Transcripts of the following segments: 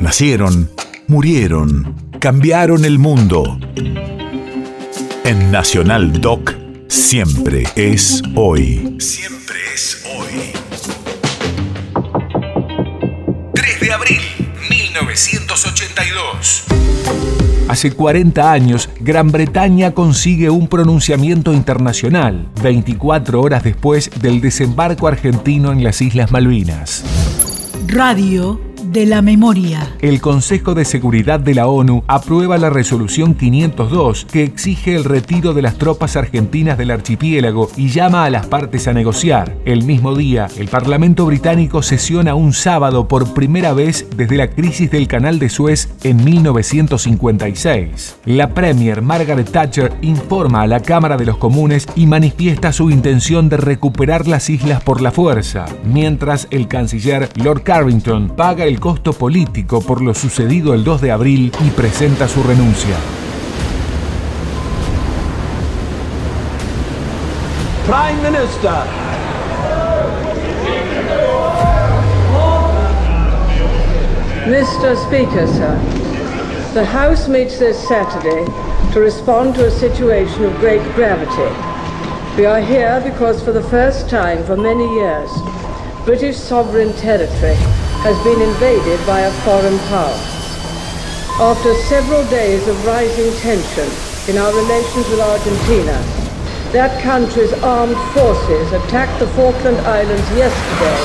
Nacieron, murieron, cambiaron el mundo. En Nacional Doc, siempre es hoy. Siempre es hoy. 3 de abril, 1982. Hace 40 años, Gran Bretaña consigue un pronunciamiento internacional, 24 horas después del desembarco argentino en las Islas Malvinas. Radio de la memoria. El Consejo de Seguridad de la ONU aprueba la resolución 502 que exige el retiro de las tropas argentinas del archipiélago y llama a las partes a negociar. El mismo día, el Parlamento británico sesiona un sábado por primera vez desde la crisis del Canal de Suez en 1956. La Premier Margaret Thatcher informa a la Cámara de los Comunes y manifiesta su intención de recuperar las islas por la fuerza, mientras el canciller Lord Carrington paga el costo político por lo sucedido el 2 de abril y presenta su renuncia. Prime Minister. Mr. Speaker, sir, the House meets this Saturday to respond to a situation of great gravity. We are here because for the first time for many years, British sovereign territory has been invaded by a foreign power. After several days of rising tension in our relations with Argentina, that country's armed forces attacked the Falkland Islands yesterday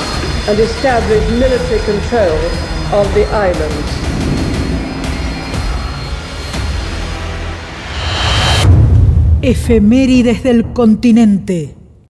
and established military control of the islands. Efemérides del continente.